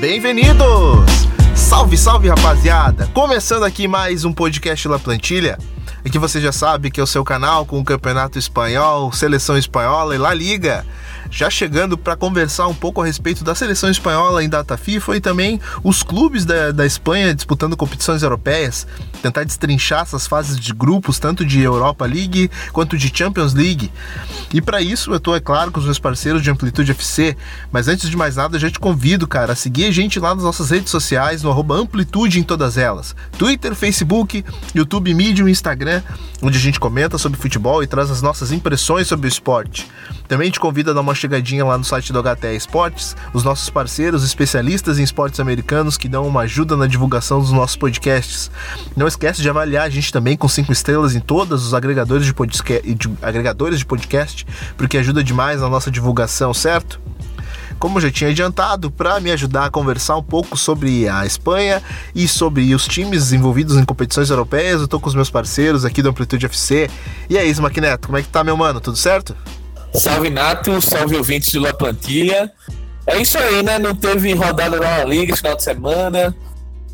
Bem-vindos! Salve, salve, rapaziada! Começando aqui mais um podcast La Plantilha. Aqui você já sabe que é o seu canal com o Campeonato Espanhol, Seleção Espanhola e La Liga já chegando para conversar um pouco a respeito da seleção espanhola em data FIFA e também os clubes da, da Espanha disputando competições europeias, tentar destrinchar essas fases de grupos, tanto de Europa League quanto de Champions League. E para isso eu estou, é claro, com os meus parceiros de Amplitude FC, mas antes de mais nada, eu já te convido, cara, a seguir a gente lá nas nossas redes sociais, no Amplitude em todas elas: Twitter, Facebook, YouTube, Medium e Instagram, onde a gente comenta sobre futebol e traz as nossas impressões sobre o esporte. Também te convido a dar uma chegadinha lá no site do HTE Esportes, os nossos parceiros especialistas em esportes americanos que dão uma ajuda na divulgação dos nossos podcasts. Não esquece de avaliar a gente também com cinco estrelas em todos os agregadores de, podcast, de, agregadores de podcast, porque ajuda demais na nossa divulgação, certo? como já tinha adiantado, para me ajudar a conversar um pouco sobre a Espanha e sobre os times envolvidos em competições europeias. Eu tô com os meus parceiros aqui do Amplitude FC. E aí, Smackneto, como é que tá, meu mano? Tudo certo? Salve Nato, salve ouvintes de La Plantilha. É isso aí, né? Não teve rodada na Liga esse final de semana,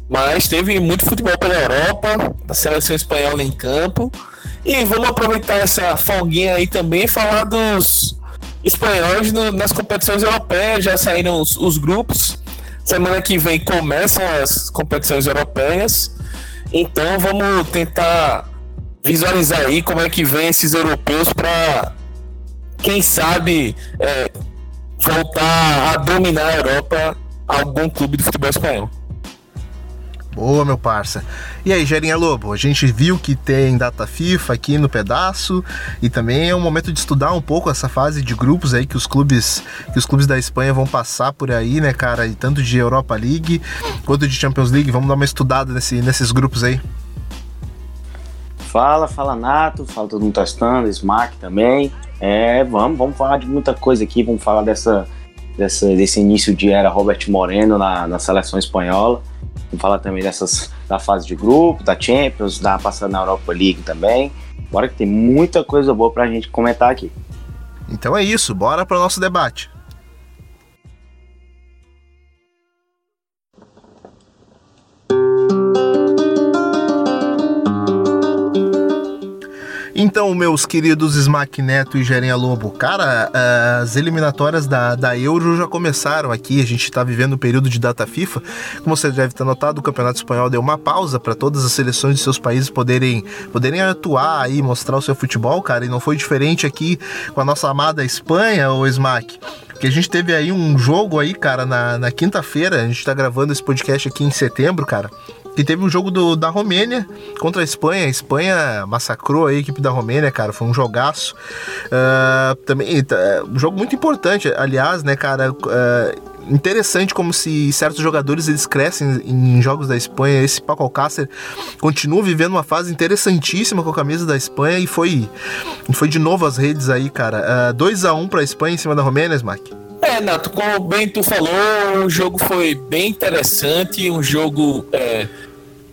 mas teve muito futebol pela Europa, a seleção espanhola em campo. E vamos aproveitar essa folguinha aí também e falar dos espanhóis no, nas competições europeias. Já saíram os, os grupos. Semana que vem começam as competições europeias. Então vamos tentar visualizar aí como é que vem esses europeus para quem sabe é, voltar a dominar a Europa algum clube de futebol espanhol. Boa, meu parça. E aí, Gerinha Lobo, a gente viu que tem data FIFA aqui no pedaço e também é um momento de estudar um pouco essa fase de grupos aí que os clubes que os clubes da Espanha vão passar por aí, né, cara, e tanto de Europa League quanto de Champions League. Vamos dar uma estudada nesse, nesses grupos aí. Fala, fala Nato, fala todo mundo testando, Smack também. É, vamos, vamos falar de muita coisa aqui, vamos falar dessa, dessa, desse início de era Robert Moreno na, na seleção espanhola. Vamos falar também dessas, da fase de grupo, da Champions, da passada na Europa League também. Bora que tem muita coisa boa pra gente comentar aqui. Então é isso, bora para o nosso debate. Então, meus queridos Smack Neto e Gerinha Lobo, cara, as eliminatórias da, da Euro já começaram aqui, a gente está vivendo um período de data FIFA. Como você deve ter notado, o Campeonato Espanhol deu uma pausa para todas as seleções de seus países poderem, poderem atuar e mostrar o seu futebol, cara, e não foi diferente aqui com a nossa amada Espanha, o Smack. Porque a gente teve aí um jogo aí, cara, na, na quinta-feira, a gente tá gravando esse podcast aqui em setembro, cara que teve um jogo do, da Romênia contra a Espanha. A Espanha massacrou a equipe da Romênia, cara. Foi um jogaço. Uh, também, uh, um jogo muito importante, aliás, né, cara? Uh, interessante como se certos jogadores eles crescem em jogos da Espanha. Esse Paco Alcácer continua vivendo uma fase interessantíssima com a camisa da Espanha e foi, foi de novo às redes aí, cara. 2 a 1 um para a Espanha em cima da Romênia, Smack. É, Nato, como bem tu falou, o jogo foi bem interessante, um jogo é,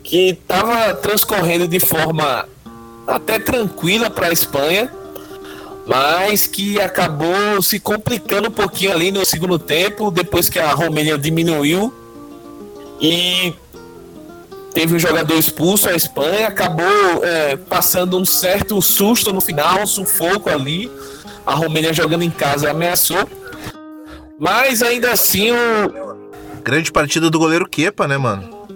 que estava transcorrendo de forma até tranquila para a Espanha, mas que acabou se complicando um pouquinho ali no segundo tempo, depois que a Romênia diminuiu e teve um jogador expulso, a Espanha acabou é, passando um certo susto no final, um sufoco ali. A Romênia jogando em casa ameaçou mas ainda assim o. Grande partida do goleiro Kepa, né, mano?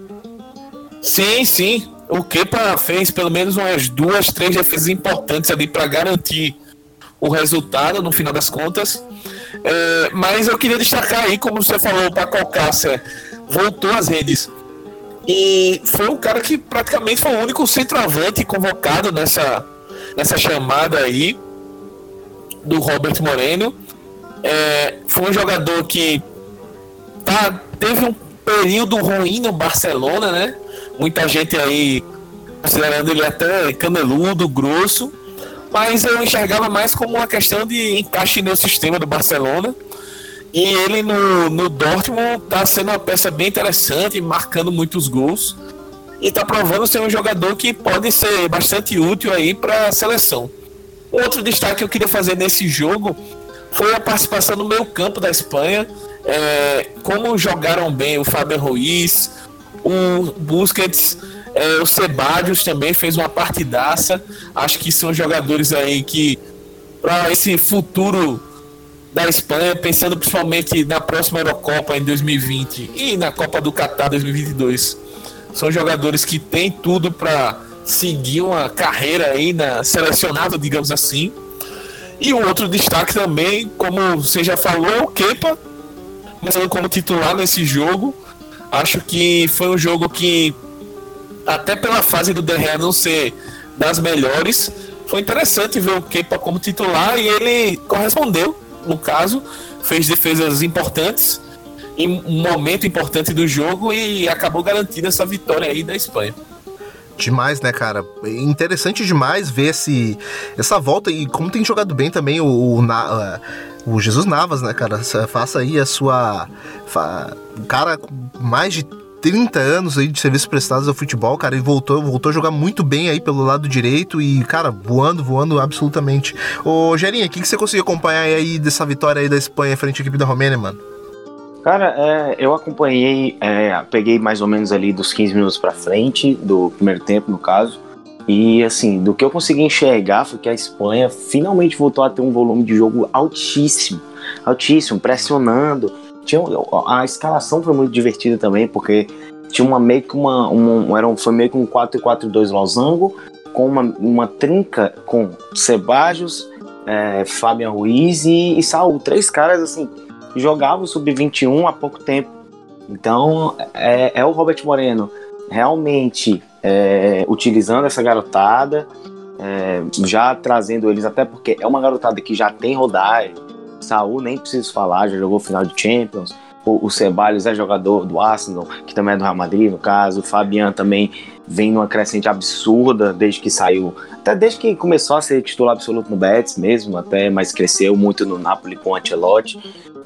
Sim, sim. O Kepa fez pelo menos umas duas, três defesas importantes ali para garantir o resultado no final das contas. É, mas eu queria destacar aí, como você falou, o Paco Alcácer voltou às redes. E foi um cara que praticamente foi o único centroavante convocado nessa, nessa chamada aí do Robert Moreno. É, foi um jogador que tá, teve um período ruim no Barcelona, né? Muita gente aí considerando ele até caneludo, grosso, mas eu enxergava mais como uma questão de encaixe no sistema do Barcelona. E ele no, no Dortmund tá sendo uma peça bem interessante, marcando muitos gols. E tá provando ser um jogador que pode ser bastante útil aí para a seleção. Outro destaque que eu queria fazer nesse jogo foi a participação no meio campo da Espanha. é, como jogaram bem o Fábio Ruiz, o Busquets, é, o Sebadios também fez uma partidaça. Acho que são jogadores aí que, para esse futuro da Espanha, pensando principalmente na próxima Eurocopa em 2020 e na Copa do Catar 2022, são jogadores que têm tudo para seguir uma carreira aí na selecionada, digamos assim. E o outro destaque também, como você já falou, o Kepa, começando como titular nesse jogo. Acho que foi um jogo que, até pela fase do Derrea não ser das melhores, foi interessante ver o Kepa como titular e ele correspondeu, no caso, fez defesas importantes em um momento importante do jogo e acabou garantindo essa vitória aí da Espanha. Demais, né, cara? Interessante demais ver esse, essa volta e como tem jogado bem também o, o, uh, o Jesus Navas, né, cara? Faça aí a sua. Fa, cara mais de 30 anos aí de serviços prestados ao futebol, cara, e voltou, voltou a jogar muito bem aí pelo lado direito e, cara, voando, voando absolutamente. Ô, Gerinha, o que, que você conseguiu acompanhar aí dessa vitória aí da Espanha frente à equipe da Romênia, mano? Cara, é, eu acompanhei, é, peguei mais ou menos ali dos 15 minutos para frente, do primeiro tempo, no caso. E assim, do que eu consegui enxergar foi que a Espanha finalmente voltou a ter um volume de jogo altíssimo, altíssimo, pressionando. Tinha, a escalação foi muito divertida também, porque tinha uma meio que uma. uma era um, foi meio que um 4-4-2 losango, com uma, uma trinca com Sebajos, é, Fabian Ruiz e, e Saul. Três caras assim jogava o sub-21 há pouco tempo. Então, é, é o Robert Moreno realmente é, utilizando essa garotada, é, já trazendo eles, até porque é uma garotada que já tem rodagem. Saul, nem preciso falar, já jogou final de Champions. O, o Ceballos é jogador do Arsenal, que também é do Real Madrid, no caso. O Fabian também vem numa crescente absurda desde que saiu, até desde que começou a ser titular absoluto no Betis mesmo, até, mas cresceu muito no Napoli com o Ancelotti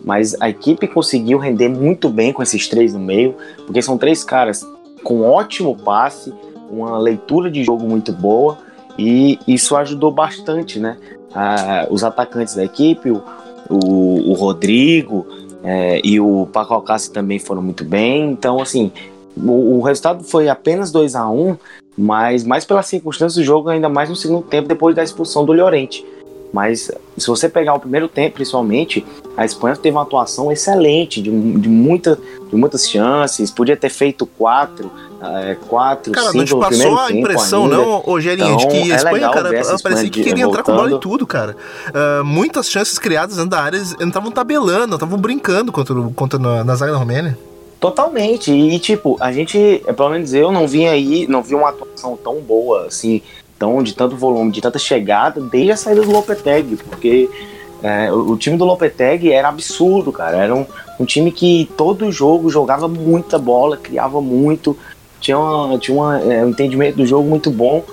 mas a equipe conseguiu render muito bem com esses três no meio, porque são três caras com ótimo passe, uma leitura de jogo muito boa e isso ajudou bastante, né? Ah, os atacantes da equipe, o, o, o Rodrigo é, e o Paco Alcácer também foram muito bem. Então, assim, o, o resultado foi apenas 2 a 1 um, mas mais pela circunstância do jogo, ainda mais no segundo tempo, depois da expulsão do Llorente. Mas se você pegar o primeiro tempo, principalmente, a Espanha teve uma atuação excelente, de, de, muita, de muitas chances, podia ter feito quatro, é, quatro, cara, cinco não te passou a impressão, ainda. não, Rogerinho, então, de que a Espanha, é cara, parecia que queria entrar com bola e tudo, cara. Uh, muitas chances criadas dentro da área, eles estavam tabelando, estavam brincando contra, contra na, na zaga da Romênia. Totalmente, e tipo, a gente, pelo menos eu não vi aí, não vi uma atuação tão boa, assim, tão, de tanto volume, de tanta chegada, desde a saída do Lopetegui, porque é, o, o, time do Lopetegui era absurdo, cara. Era um, um, time que todo jogo jogava muita bola, criava muito, tinha, uma, tinha uma, é, um entendimento do jogo muito bom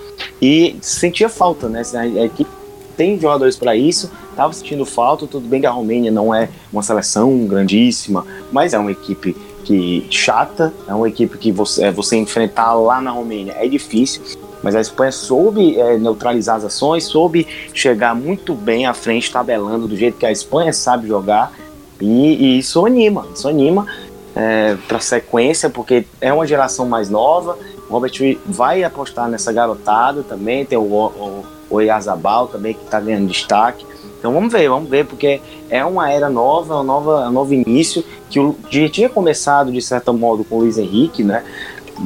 e sentia falta, né? A, equipe tem jogadores para isso, tava sentindo falta. Tudo bem que a Romênia não é uma seleção grandíssima, mas é uma equipe que chata, é uma equipe que você, é, você enfrentar lá na Romênia é difícil. Mas a Espanha soube é, neutralizar as ações, soube chegar muito bem à frente, tabelando do jeito que a Espanha sabe jogar. E, e isso anima, isso anima é, para sequência, porque é uma geração mais nova. O Robert vai apostar nessa garotada também. Tem o, o, o Iazabal também que está ganhando destaque. Então vamos ver, vamos ver, porque é uma era nova, uma nova, um novo início que já tinha começado de certo modo com o Luiz Henrique, né?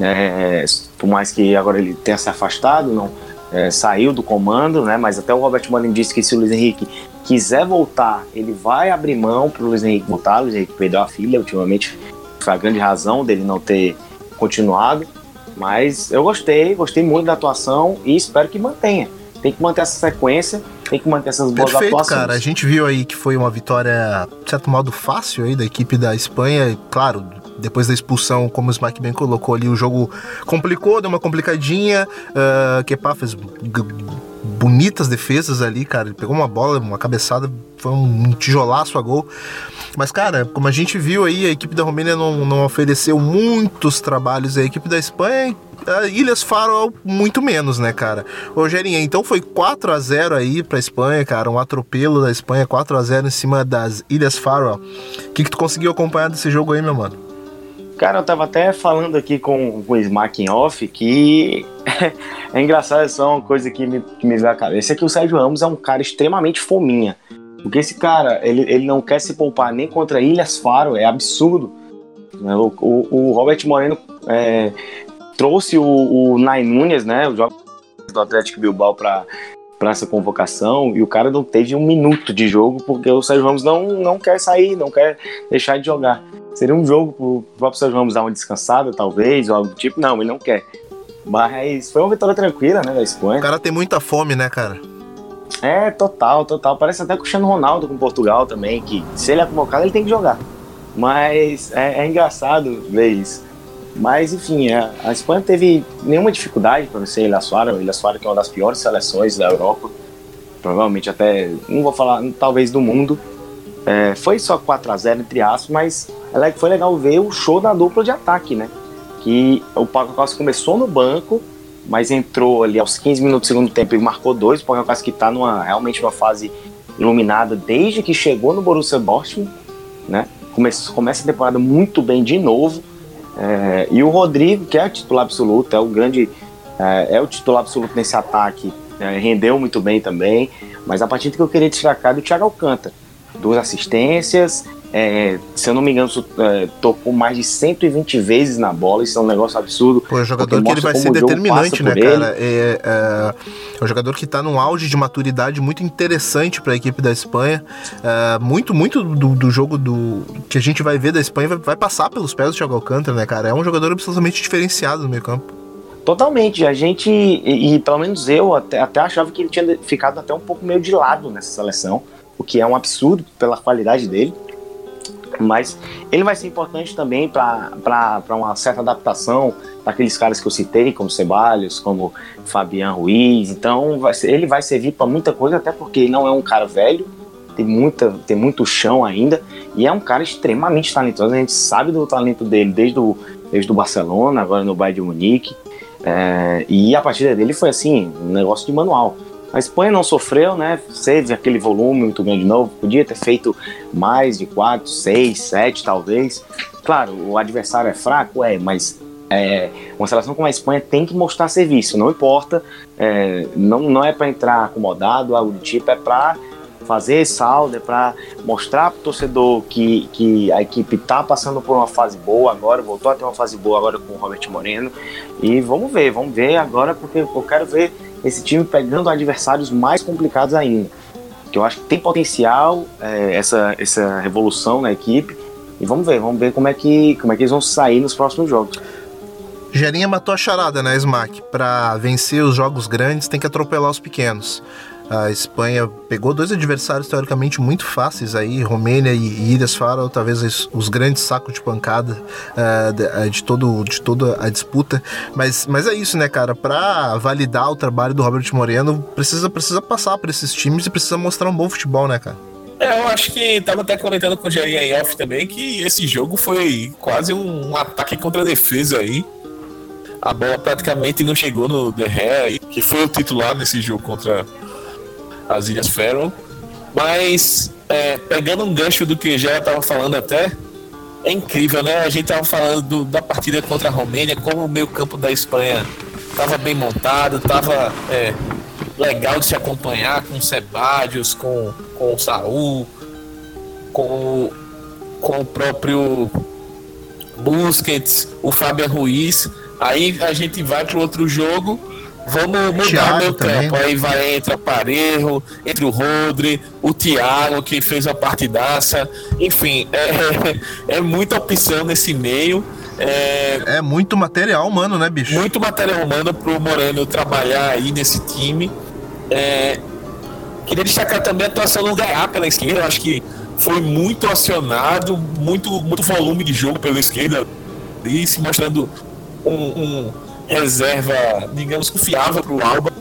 É, por mais que agora ele tenha se afastado, não é, saiu do comando, né? Mas até o Robert Manning disse que se o Luiz Henrique quiser voltar, ele vai abrir mão para o Luiz Henrique voltar. O Luiz Henrique perdeu a filha, ultimamente foi a grande razão dele não ter continuado. Mas eu gostei, gostei muito da atuação e espero que mantenha. Tem que manter essa sequência, tem que manter essas boas Perfeito, atuações. cara. A gente viu aí que foi uma vitória, de certo modo, fácil aí da equipe da Espanha. Claro, depois da expulsão, como o Smack bem colocou ali, o jogo complicou, deu uma complicadinha. Uh, Kepa fez bonitas defesas ali, cara. Ele pegou uma bola, uma cabeçada, foi um tijolaço a gol. Mas, cara, como a gente viu aí, a equipe da Romênia não, não ofereceu muitos trabalhos à equipe da Espanha. A Ilhas Faro muito menos, né, cara? Rogerinha, então foi 4 a 0 aí pra Espanha, cara. Um atropelo da Espanha, 4 a 0 em cima das Ilhas Faro. O que, que tu conseguiu acompanhar desse jogo aí, meu mano? Cara, eu tava até falando aqui com, com o Smack off que é engraçado, é só uma coisa que me, que me veio à cabeça, é que o Sérgio Ramos é um cara extremamente fominha. Porque esse cara, ele, ele não quer se poupar nem contra Ilhas Faro, é absurdo. Né? O, o, o Robert Moreno é, trouxe o, o Nunes, né, o jogador do Atlético Bilbao para para essa convocação e o cara não teve um minuto de jogo porque o Sérgio Ramos não, não quer sair, não quer deixar de jogar. Seria um jogo pro próprio Sérgio Ramos dar uma descansada, talvez, ou algo do tipo. Não, ele não quer. Mas foi uma vitória tranquila, né, da Espanha. O cara tem muita fome, né, cara? É, total, total. Parece até com o Cristiano Ronaldo com Portugal também, que se ele é convocado, ele tem que jogar. Mas é, é engraçado ver isso. Mas, enfim, a, a Espanha teve nenhuma dificuldade para vencer Ilha Suara. Ilha Suara que é uma das piores seleções da Europa. Provavelmente até, não vou falar, talvez do mundo. É, foi só 4 a 0 entre aspas, mas foi legal ver o show da dupla de ataque, né? Que o Paco Costa começou no banco, mas entrou ali aos 15 minutos do segundo tempo e marcou dois. O Paco Costa que está numa, realmente uma fase iluminada desde que chegou no Borussia Dortmund, né? Começa, começa a temporada muito bem de novo. É, e o Rodrigo, que é o titular absoluto, é o grande. É, é o titular absoluto nesse ataque, é, rendeu muito bem também. Mas a partida que eu queria destacar é do Thiago Alcântara. Duas assistências, é, se eu não me engano, é, tocou mais de 120 vezes na bola. Isso é um negócio absurdo. Pô, é um jogador que ele vai ser determinante, né, cara? É, é, é, um jogador que está num auge de maturidade muito interessante para a equipe da Espanha. É, muito, muito do, do, jogo do que a gente vai ver da Espanha vai, vai, passar pelos pés do Thiago Alcântara, né, cara? É um jogador absolutamente diferenciado no meio campo. Totalmente. A gente, e, e pelo menos eu até, até achava que ele tinha ficado até um pouco meio de lado nessa seleção, o que é um absurdo pela qualidade dele mas ele vai ser importante também para uma certa adaptação daqueles caras que eu citei, como Ceballos, como Fabian Ruiz. Então vai ser, ele vai servir para muita coisa, até porque ele não é um cara velho, tem, muita, tem muito chão ainda, e é um cara extremamente talentoso. A gente sabe do talento dele desde o, desde o Barcelona, agora no Bayern de Munique. É, e a partida dele foi assim, um negócio de manual. A Espanha não sofreu, né? Teve aquele volume muito grande de novo. Podia ter feito mais de 4, 6, 7 talvez. Claro, o adversário é fraco, é, mas é, uma seleção como a Espanha tem que mostrar serviço, não importa. É, não, não é para entrar acomodado, algo do tipo, é para fazer saldo, é para mostrar para o torcedor que, que a equipe está passando por uma fase boa agora, voltou a ter uma fase boa agora com o Robert Moreno. E vamos ver, vamos ver agora, porque eu quero ver esse time pegando adversários mais complicados ainda. Que eu acho que tem potencial é, essa, essa revolução na equipe. E vamos ver, vamos ver como é que, como é que eles vão sair nos próximos jogos. Gerinha matou a charada, né, Smack? Para vencer os jogos grandes tem que atropelar os pequenos. A Espanha pegou dois adversários teoricamente muito fáceis aí, Romênia e Ilhas Faro, talvez os grandes sacos de pancada uh, de, eh, de, todo, de toda a disputa. Mas, mas é isso, né, cara? Para validar o trabalho do Robert Moreno, precisa, precisa passar para esses times e precisa mostrar um bom futebol, né, cara? É, eu acho que tava até comentando com o Jair off também que esse jogo foi quase um ataque contra a defesa aí. A bola praticamente não chegou no Gea, que foi o titular nesse jogo contra as Ilhas Faroe. Mas, é, pegando um gancho do que já estava falando até, é incrível, né? A gente estava falando do, da partida contra a Romênia, como o meio campo da Espanha estava bem montado, estava é, legal de se acompanhar com o Sebadios, com, com o Saul, com, com o próprio Busquets, o Fábio Ruiz. Aí a gente vai para outro jogo Vamos mudar Thiago meu também. campo. Aí vai entre Parejo, entre o Rodri, o Thiago, que fez a partidaça. Enfim, é, é muita opção nesse meio. É, é muito material humano, né, bicho? Muito material humano pro Moreno trabalhar aí nesse time. É, queria destacar também a atuação do Gaiá pela esquerda. Eu acho que foi muito acionado, muito, muito volume de jogo pela esquerda. E se mostrando um, um reserva, digamos, confiável para o Alba.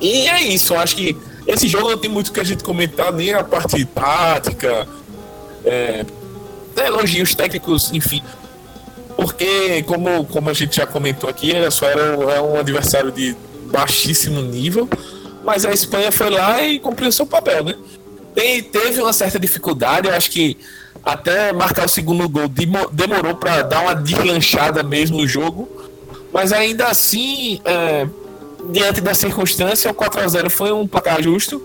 E é isso, eu acho que esse jogo não tem muito que a gente comentar, nem a parte tática, é, elogios técnicos, enfim. Porque, como, como a gente já comentou aqui, era só era, era um adversário de baixíssimo nível, mas a Espanha foi lá e cumpriu seu papel, né? Tem, teve uma certa dificuldade, eu acho que até marcar o segundo gol demorou para dar uma deslanchada mesmo no jogo, mas ainda assim, é, diante da circunstância, o 4x0 foi um placar justo.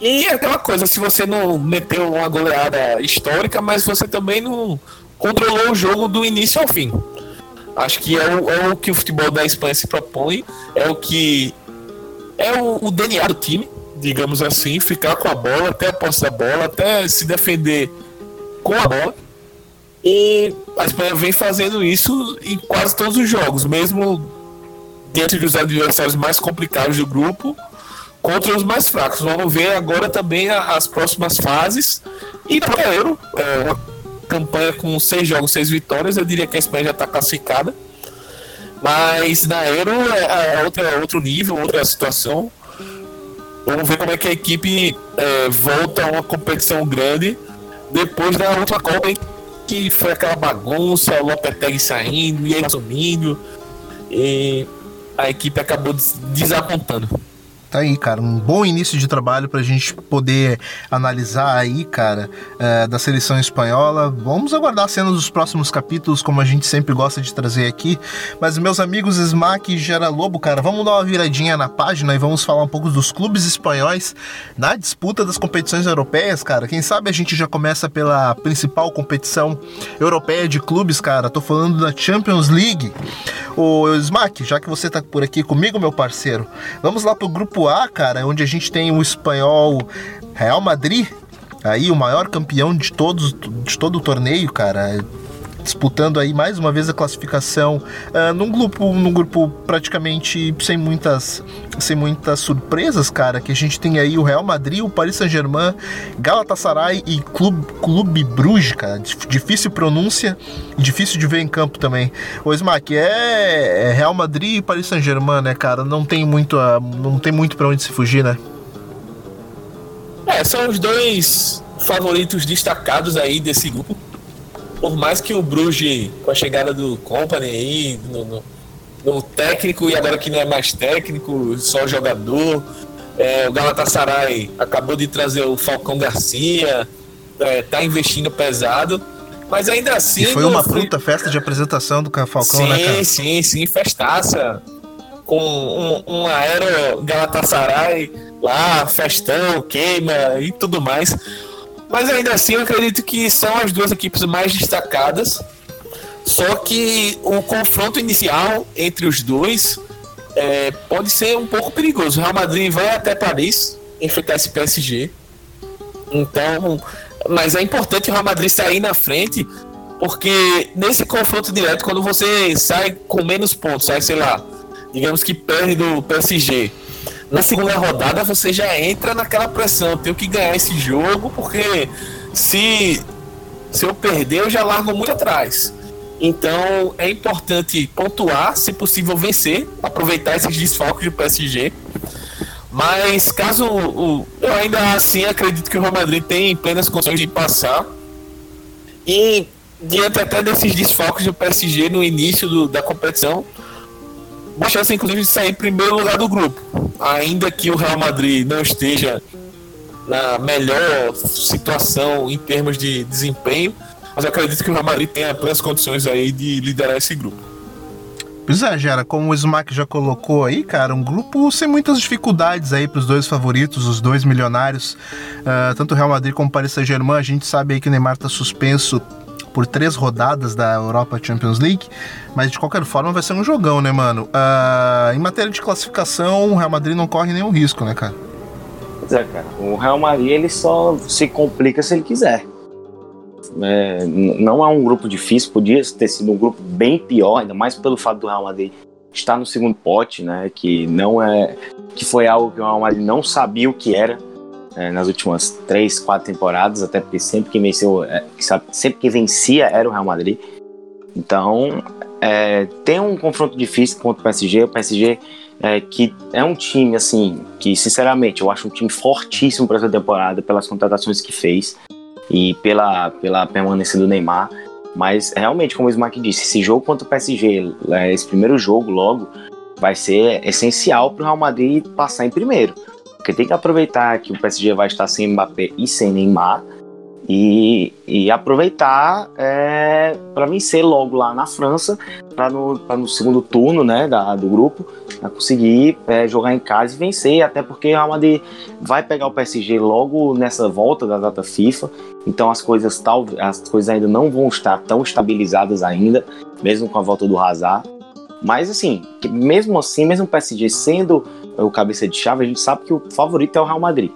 E é aquela coisa, se você não meteu uma goleada histórica, mas você também não controlou o jogo do início ao fim. Acho que é o, é o que o futebol da Espanha se propõe, é o que é o, o DNA do time, digamos assim, ficar com a bola, até a posse da bola, até se defender com a bola. E a Espanha vem fazendo isso em quase todos os jogos, mesmo diante dos adversários mais complicados do grupo, contra os mais fracos. Vamos ver agora também as próximas fases. E para Euro, é uma campanha com seis jogos, seis vitórias, eu diria que a Espanha já está classificada. Mas na Euro é, é outra, outro nível, outra situação. Vamos ver como é que a equipe é, volta a uma competição grande depois da última Copa, que foi aquela bagunça, o Lopetegui saindo, e assumindo, e a equipe acabou desapontando. Tá aí, cara, um bom início de trabalho para a gente poder analisar aí, cara, é, da seleção espanhola. Vamos aguardar cenas dos próximos capítulos, como a gente sempre gosta de trazer aqui. Mas, meus amigos Smack e Gera Lobo, cara, vamos dar uma viradinha na página e vamos falar um pouco dos clubes espanhóis na disputa das competições europeias, cara. Quem sabe a gente já começa pela principal competição europeia de clubes, cara. Tô falando da Champions League. O Smack, já que você tá por aqui comigo, meu parceiro, vamos lá pro grupo grupo A, cara, onde a gente tem o espanhol Real Madrid, aí o maior campeão de todos de todo o torneio, cara, disputando aí mais uma vez a classificação uh, num grupo num grupo praticamente sem muitas sem muitas surpresas cara que a gente tem aí o Real Madrid o Paris Saint-Germain Galatasaray e Clube Clube Bruges cara. Difícil pronúncia difícil de ver em campo também. O Smack é, é Real Madrid e Paris Saint-Germain né cara? Não tem muito não tem muito para onde se fugir né? É são os dois favoritos destacados aí desse grupo por mais que o Bruges, com a chegada do Company aí, no, no, no técnico e agora que não é mais técnico, só jogador, é, o Galatasaray acabou de trazer o Falcão Garcia, é, tá investindo pesado, mas ainda assim. E foi uma puta festa de apresentação do Falcão, sim, né, cara? Sim, sim, festaça. Com um, um aero Galatasaray lá, festão, queima e tudo mais. Mas ainda assim, eu acredito que são as duas equipes mais destacadas. Só que o confronto inicial entre os dois é, pode ser um pouco perigoso. O Real Madrid vai até Paris enfrentar esse PSG. Então, mas é importante o Real Madrid sair na frente, porque nesse confronto direto, quando você sai com menos pontos, sai, sei lá, digamos que perde do PSG na segunda rodada você já entra naquela pressão, tenho que ganhar esse jogo, porque se, se eu perder, eu já largo muito atrás. Então é importante pontuar, se possível vencer, aproveitar esses desfalques do PSG. Mas caso o, eu ainda assim acredito que o Real Madrid tem plenas condições de passar. E diante até desses desfalques do PSG no início do, da competição, uma chance inclusive de sair em primeiro lugar do grupo. Ainda que o Real Madrid não esteja na melhor situação em termos de desempenho, mas eu acredito que o Real Madrid tem as condições aí de liderar esse grupo. Pois é, como o Smack já colocou aí, cara, um grupo sem muitas dificuldades aí para os dois favoritos, os dois milionários, uh, tanto o Real Madrid como o Paris Saint-Germain. A gente sabe aí que o Neymar está suspenso por três rodadas da Europa Champions League, mas de qualquer forma vai ser um jogão, né, mano? Uh, em matéria de classificação, o Real Madrid não corre nenhum risco, né, cara? Pois é, cara. O Real Madrid ele só se complica se ele quiser. É, não é um grupo difícil, podia ter sido um grupo bem pior, ainda mais pelo fato do Real Madrid estar no segundo pote, né? Que não é, que foi algo que o Real Madrid não sabia o que era é, nas últimas três, quatro temporadas, até porque sempre que venceu, é, sempre que vencia era o Real Madrid. Então, é, tem um confronto difícil contra o PSG. O PSG é, que é um time, assim, que sinceramente eu acho um time fortíssimo para essa temporada, pelas contratações que fez e pela, pela permanência do Neymar. Mas realmente, como o Smack disse, esse jogo contra o PSG, é, esse primeiro jogo logo, vai ser essencial para o Real Madrid passar em primeiro. Porque tem que aproveitar que o PSG vai estar sem Mbappé e sem Neymar. E, e aproveitar é, para vencer logo lá na França, para no, no segundo turno né, da, do grupo, conseguir é, jogar em casa e vencer, até porque Real Madrid vai pegar o PSG logo nessa volta da data FIFA, então as coisas, tal, as coisas ainda não vão estar tão estabilizadas ainda, mesmo com a volta do Hazard. Mas assim, mesmo assim, mesmo o PSG sendo o cabeça de chave, a gente sabe que o favorito é o Real Madrid.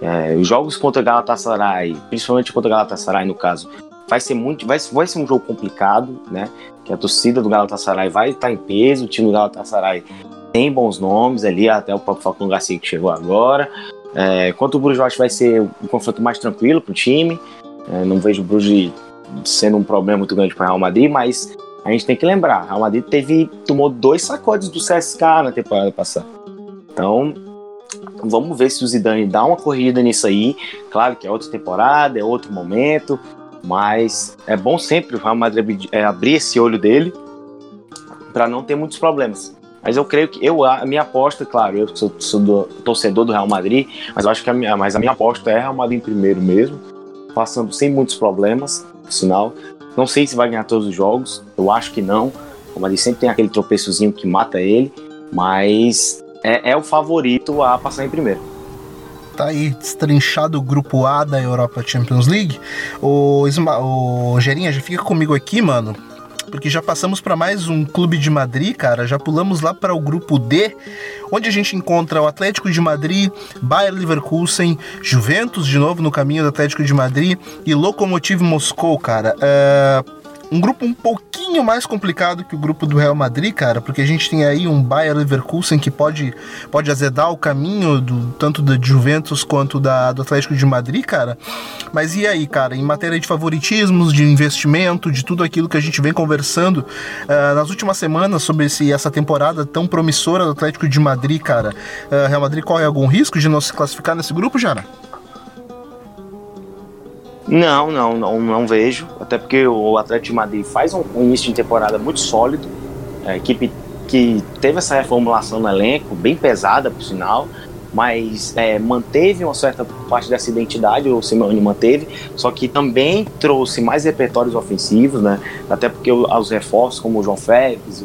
É, os jogos contra Galatasaray, principalmente contra Galatasaray no caso, vai ser muito, vai, vai ser um jogo complicado, né? Que a torcida do Galatasaray vai estar em peso, o time do Galatasaray tem bons nomes ali, até o próprio Falcão Garcia que chegou agora. É, quanto o Bruges, vai ser um confronto mais tranquilo para o time. É, não vejo o Bruges sendo um problema muito grande para o Real Madrid, mas a gente tem que lembrar, o Real Madrid teve tomou dois sacodes do CSK na temporada passada. Então, Vamos ver se o Zidane dá uma corrida nisso aí. Claro que é outra temporada, é outro momento, mas é bom sempre o Real Madrid é, abrir esse olho dele para não ter muitos problemas. Mas eu creio que eu a minha aposta, claro, eu sou, sou do, torcedor do Real Madrid, mas eu acho que a minha, mas a minha aposta é Real Madrid em primeiro mesmo, passando sem muitos problemas, sinal. Não sei se vai ganhar todos os jogos, eu acho que não. O Madrid sempre tem aquele tropeçozinho que mata ele, mas é, é o favorito a passar em primeiro tá aí destrinchado o grupo A da Europa Champions League. O, Isma, o Gerinha, já fica comigo aqui, mano. Porque já passamos para mais um clube de Madrid, cara. Já pulamos lá para o grupo D, onde a gente encontra o Atlético de Madrid, Bayer Leverkusen, Juventus de novo no caminho do Atlético de Madrid e Lokomotiv Moscou, cara. Uh, um grupo um pouquinho mais complicado que o grupo do Real Madrid, cara, porque a gente tem aí um Bayer Leverkusen que pode, pode azedar o caminho do, tanto da Juventus quanto da, do Atlético de Madrid, cara. Mas e aí, cara, em matéria de favoritismos, de investimento, de tudo aquilo que a gente vem conversando uh, nas últimas semanas sobre esse, essa temporada tão promissora do Atlético de Madrid, cara, uh, Real Madrid corre algum risco de não se classificar nesse grupo, Jara? Não, não, não, não vejo. Até porque o Atlético de Madrid faz um, início de temporada muito sólido. É a equipe que teve essa reformulação no elenco, bem pesada, por sinal, mas é, manteve uma certa parte dessa identidade, o Simeone manteve, só que também trouxe mais repertórios ofensivos, né? Até porque os reforços, como o João Félix,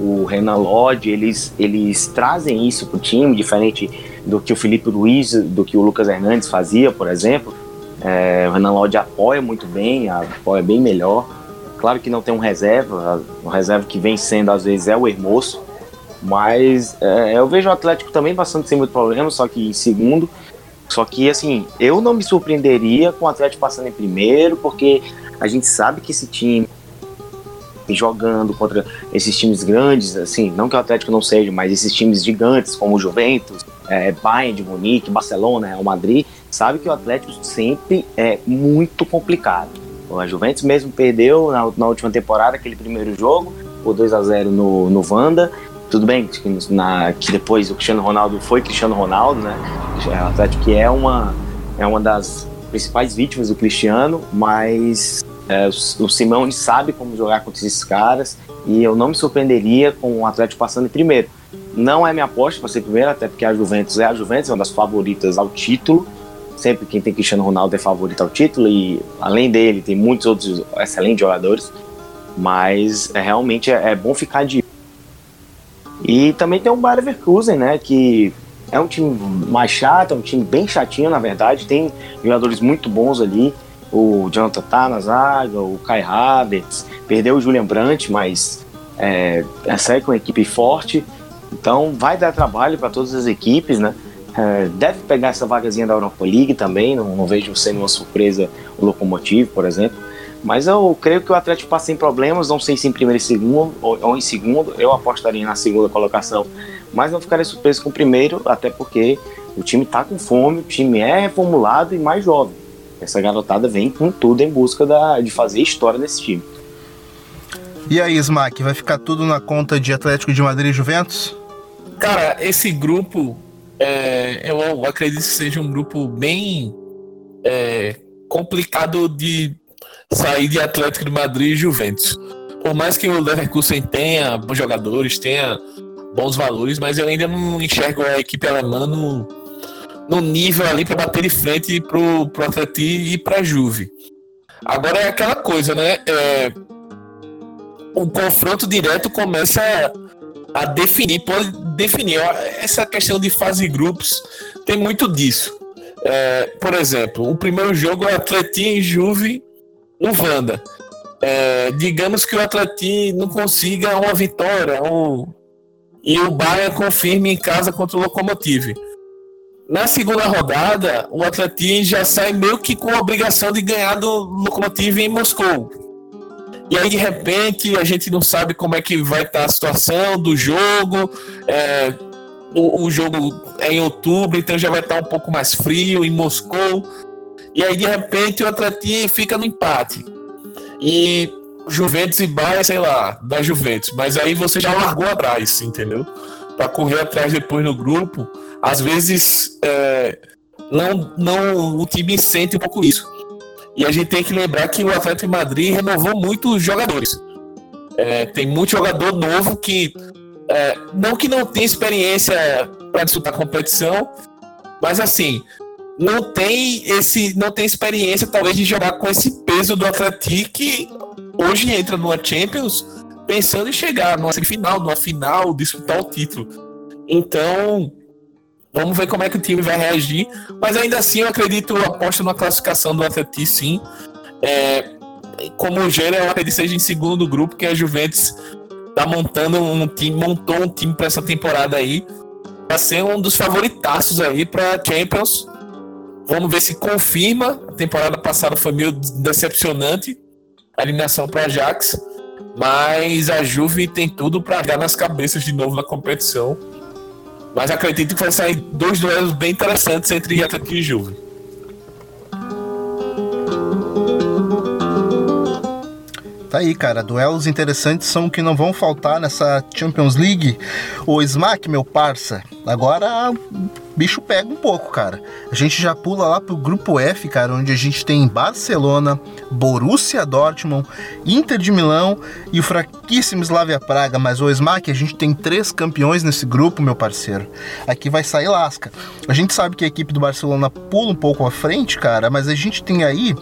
o, o Renan Lodge, eles, eles trazem isso para o time, diferente do que o Felipe Luiz, do que o Lucas Hernandes fazia, por exemplo. É, o Renan Lodge apoia muito bem, apoia bem melhor. Claro que não tem um reserva, o reserva que vem sendo às vezes é o Hermoso, mas é, eu vejo o Atlético também passando sem muito problema, só que em segundo. Só que assim, eu não me surpreenderia com o Atlético passando em primeiro, porque a gente sabe que esse time jogando contra esses times grandes, assim, não que o Atlético não seja, mas esses times gigantes como o Juventus, é, Bayern de Munique, Barcelona, Real Madrid, sabe que o Atlético sempre é muito complicado. A Juventus mesmo perdeu na, na última temporada aquele primeiro jogo, por 2 a 0 no, no Vanda. Tudo bem que, na, que depois o Cristiano Ronaldo foi Cristiano Ronaldo, né? O Atlético que é uma, é uma das principais vítimas do Cristiano, mas é, o, o Simão sabe como jogar contra esses caras e eu não me surpreenderia com o Atlético passando em primeiro. Não é minha aposta para ser primeiro, até porque a Juventus é a Juventus, é uma das favoritas ao título. Sempre quem tem Cristiano Ronaldo é favorito ao título e além dele tem muitos outros excelentes jogadores. Mas é, realmente é, é bom ficar de e também tem o Bayer Leverkusen, né, que é um time mais chato, é um time bem chatinho, na verdade. Tem jogadores muito bons ali. O Jonathan tá na zaga, o Kai Havertz. Perdeu o Julian Brandt, mas é, é segue com uma equipe forte. Então vai dar trabalho para todas as equipes, né? É, deve pegar essa vagazinha da Europa League também, não, não vejo sendo uma surpresa o Locomotivo, por exemplo. Mas eu creio que o Atlético passa sem problemas, não sei se em primeiro e segundo ou, ou, em segundo, eu apostaria na segunda colocação, mas não ficaria surpreso com o primeiro, até porque o time está com fome, o time é reformulado e mais jovem. Essa garotada vem com tudo em busca da, de fazer história nesse time. E aí, Smack, vai ficar tudo na conta de Atlético de Madrid e Juventus? Cara, esse grupo, é, eu acredito que seja um grupo bem é, complicado de sair de Atlético de Madrid e Juventus. Por mais que o Leverkusen tenha bons jogadores, tenha bons valores, mas eu ainda não enxergo a equipe alemã no, no nível ali para bater de frente pro, pro Atlético e para Juve. Agora é aquela coisa, né? É, o confronto direto começa a, a definir, pode definir. Essa questão de fase grupos tem muito disso. É, por exemplo, o primeiro jogo é Atlético e Juve no Vanda. É, digamos que o Atlético não consiga uma vitória ou, e o Bayern confirme em casa contra o Lokomotiv. Na segunda rodada, o Atlético já sai meio que com a obrigação de ganhar do Lokomotiv em Moscou. E aí, de repente, a gente não sabe como é que vai estar a situação do jogo. É, o, o, jogo é em outubro, então já vai estar um pouco mais frio em Moscou. E aí, de repente, o Atlético fica no empate. E Juventus e Bahia, sei lá, da Juventus. Mas aí você já largou atrás, entendeu? Para correr atrás depois no grupo. Às vezes, é, não, não, o time sente um pouco isso. E a gente tem que lembrar que o Atlético Madrid renovou muito os jogadores. É, tem muito jogador novo que é, não que não tem experiência para disputar competição, mas assim não tem esse não tem experiência talvez de jogar com esse peso do Atlético que hoje entra numa Champions pensando em chegar numa semifinal, numa final, disputar o título. Então Vamos ver como é que o time vai reagir. Mas ainda assim, eu acredito, eu aposto na classificação do Atlético, sim. É, como o Gera, eu acredito seja em segundo grupo, que a Juventus tá montando um time, montou um time para essa temporada aí. Vai ser um dos favoritaços aí para Champions. Vamos ver se confirma. A temporada passada foi meio decepcionante a eliminação para Ajax. Mas a Juve tem tudo para dar nas cabeças de novo na competição. Mas acredito que vai sair dois duelos bem interessantes entre Atlético e Juve. Tá aí, cara. Duelos interessantes são que não vão faltar nessa Champions League. O Smack, meu parça, agora bicho pega um pouco, cara. A gente já pula lá pro grupo F, cara, onde a gente tem Barcelona, Borussia Dortmund, Inter de Milão e o fraquíssimo Slavia Praga. Mas o Smack, a gente tem três campeões nesse grupo, meu parceiro. Aqui vai sair lasca. A gente sabe que a equipe do Barcelona pula um pouco à frente, cara, mas a gente tem aí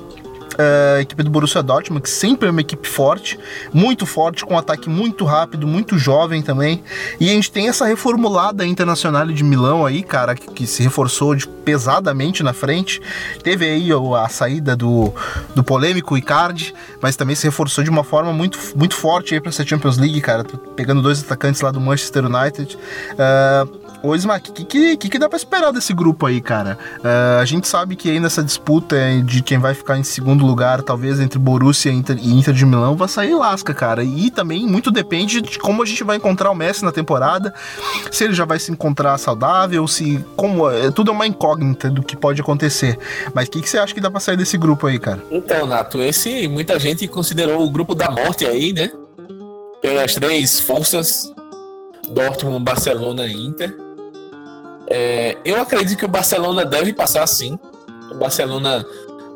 a equipe do Borussia Dortmund, que sempre é uma equipe forte, muito forte, com um ataque muito rápido, muito jovem também. E a gente tem essa reformulada Internacional de Milão aí, cara, que, que se reforçou de, pesadamente na frente. Teve aí a, a saída do, do polêmico Icardi, mas também se reforçou de uma forma muito, muito forte aí para essa Champions League, cara, pegando dois atacantes lá do Manchester United. Uh, Ô, Smack, o que, que, que, dá pra esperar desse grupo aí, cara? Uh, a gente sabe que aí nessa disputa de quem vai ficar em segundo lugar, talvez entre Borussia e Inter, e Inter de Milão, vai sair lasca, cara. E também muito depende de como a gente vai encontrar o Messi na temporada, se ele já vai se encontrar saudável, se. como é, Tudo é uma incógnita do que pode acontecer. Mas o que, que você acha que dá pra sair desse grupo aí, cara? Então, Nato, esse muita gente considerou o grupo da morte aí, né? Pelas três forças Dortmund, Barcelona e Inter. É, eu acredito que o Barcelona deve passar sim. O Barcelona,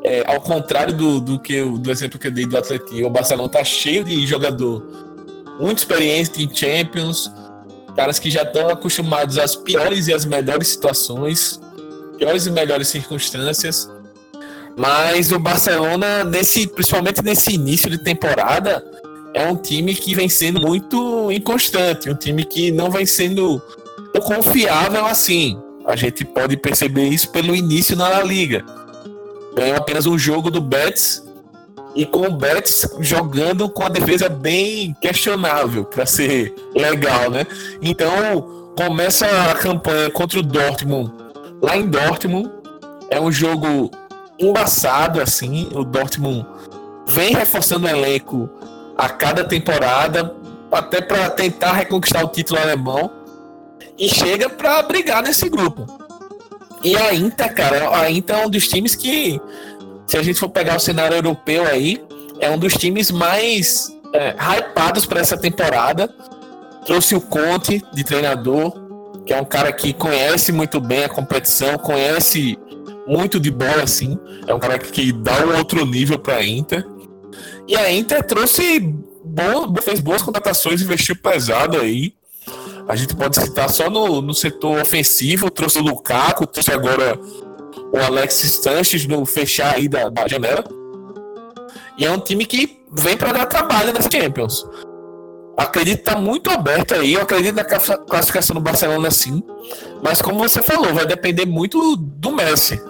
é, ao contrário do, do, que eu, do exemplo que eu dei do Atlético, o Barcelona tá cheio de jogador muito experiente em Champions, caras que já estão acostumados às piores e às melhores situações, piores e melhores circunstâncias. Mas o Barcelona, nesse, principalmente nesse início de temporada, é um time que vem sendo muito inconstante, um time que não vem sendo tão confiável assim. A gente pode perceber isso pelo início na La Liga. Ganhou apenas um jogo do Betis e com o Betis jogando com a defesa bem questionável para ser legal, né? Então começa a campanha contra o Dortmund lá em Dortmund. É um jogo embaçado assim. O Dortmund vem reforçando o elenco a cada temporada até para tentar reconquistar o título alemão e chega para brigar nesse grupo. E a Inter, cara, a Inter é um dos times que, se a gente for pegar o cenário europeu aí, é um dos times mais é, hypados para essa temporada. Trouxe o Conte de treinador, que é um cara que conhece muito bem a competição, conhece muito de bola assim, é um cara que dá um outro nível para a Inter. E a Inter trouxe bom, fez boas contratações, investiu pesado aí. A gente pode citar só no, no setor ofensivo, trouxe o Lukaku, trouxe agora o Alexis Sanches no fechar aí da, da janela. E é um time que vem para dar trabalho nas Champions. Acredito que tá muito aberto aí. Eu acredito na classificação do Barcelona sim. Mas como você falou, vai depender muito do Messi.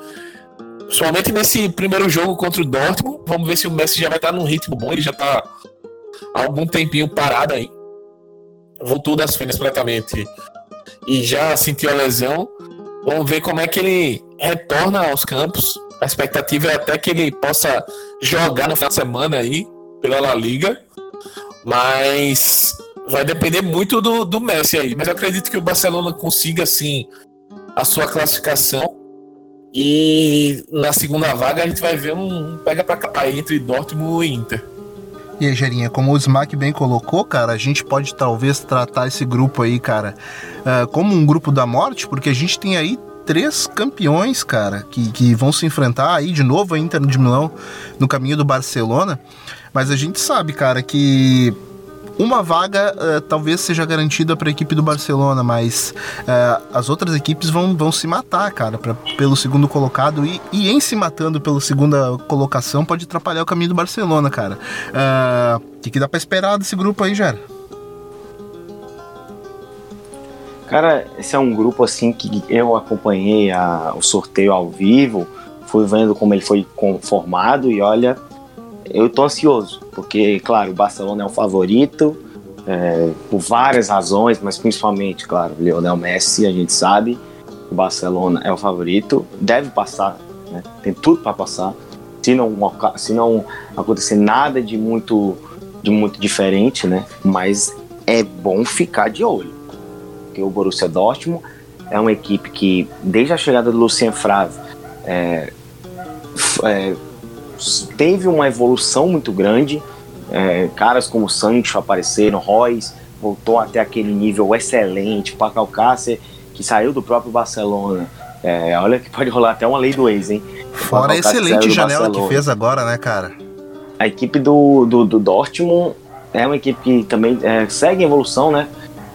Somente nesse primeiro jogo contra o Dortmund. Vamos ver se o Messi já vai estar num ritmo bom. Ele já tá há algum tempinho parado aí. Voltou das férias completamente e já sentiu a lesão. Vamos ver como é que ele retorna aos campos. A expectativa é até que ele possa jogar no final de semana aí pela La Liga. Mas vai depender muito do, do Messi aí. Mas eu acredito que o Barcelona consiga, assim, a sua classificação. E na segunda vaga a gente vai ver um pega para cá entre Dortmund e Inter. E aí, Gerinha, como o Smack bem colocou, cara, a gente pode talvez tratar esse grupo aí, cara, uh, como um grupo da morte, porque a gente tem aí três campeões, cara, que, que vão se enfrentar aí de novo a Inter de Milão no caminho do Barcelona. Mas a gente sabe, cara, que uma vaga uh, talvez seja garantida para a equipe do Barcelona, mas uh, as outras equipes vão, vão se matar, cara, pra, pelo segundo colocado. E, e em se matando pela segunda colocação pode atrapalhar o caminho do Barcelona, cara. O uh, que, que dá para esperar desse grupo aí, Jera? Cara, esse é um grupo assim que eu acompanhei a, o sorteio ao vivo, fui vendo como ele foi formado e olha, eu tô ansioso, porque, claro, o Barcelona é o favorito, é, por várias razões, mas principalmente, claro, Lionel Messi, a gente sabe, o Barcelona é o favorito, deve passar, né? tem tudo para passar. Se não, se não acontecer nada de muito, de muito diferente, né? Mas é bom ficar de olho, porque o Borussia Dortmund é uma equipe que, desde a chegada do Lucien Favre, é, é, teve uma evolução muito grande. É, caras como Sancho apareceram, Royce voltou até aquele nível excelente, Paco Alcácer, que saiu do próprio Barcelona. É, olha que pode rolar até uma lei do ex, hein? Fora a excelente janela Barcelona. que fez agora, né, cara? A equipe do, do, do Dortmund é uma equipe que também é, segue em evolução, né?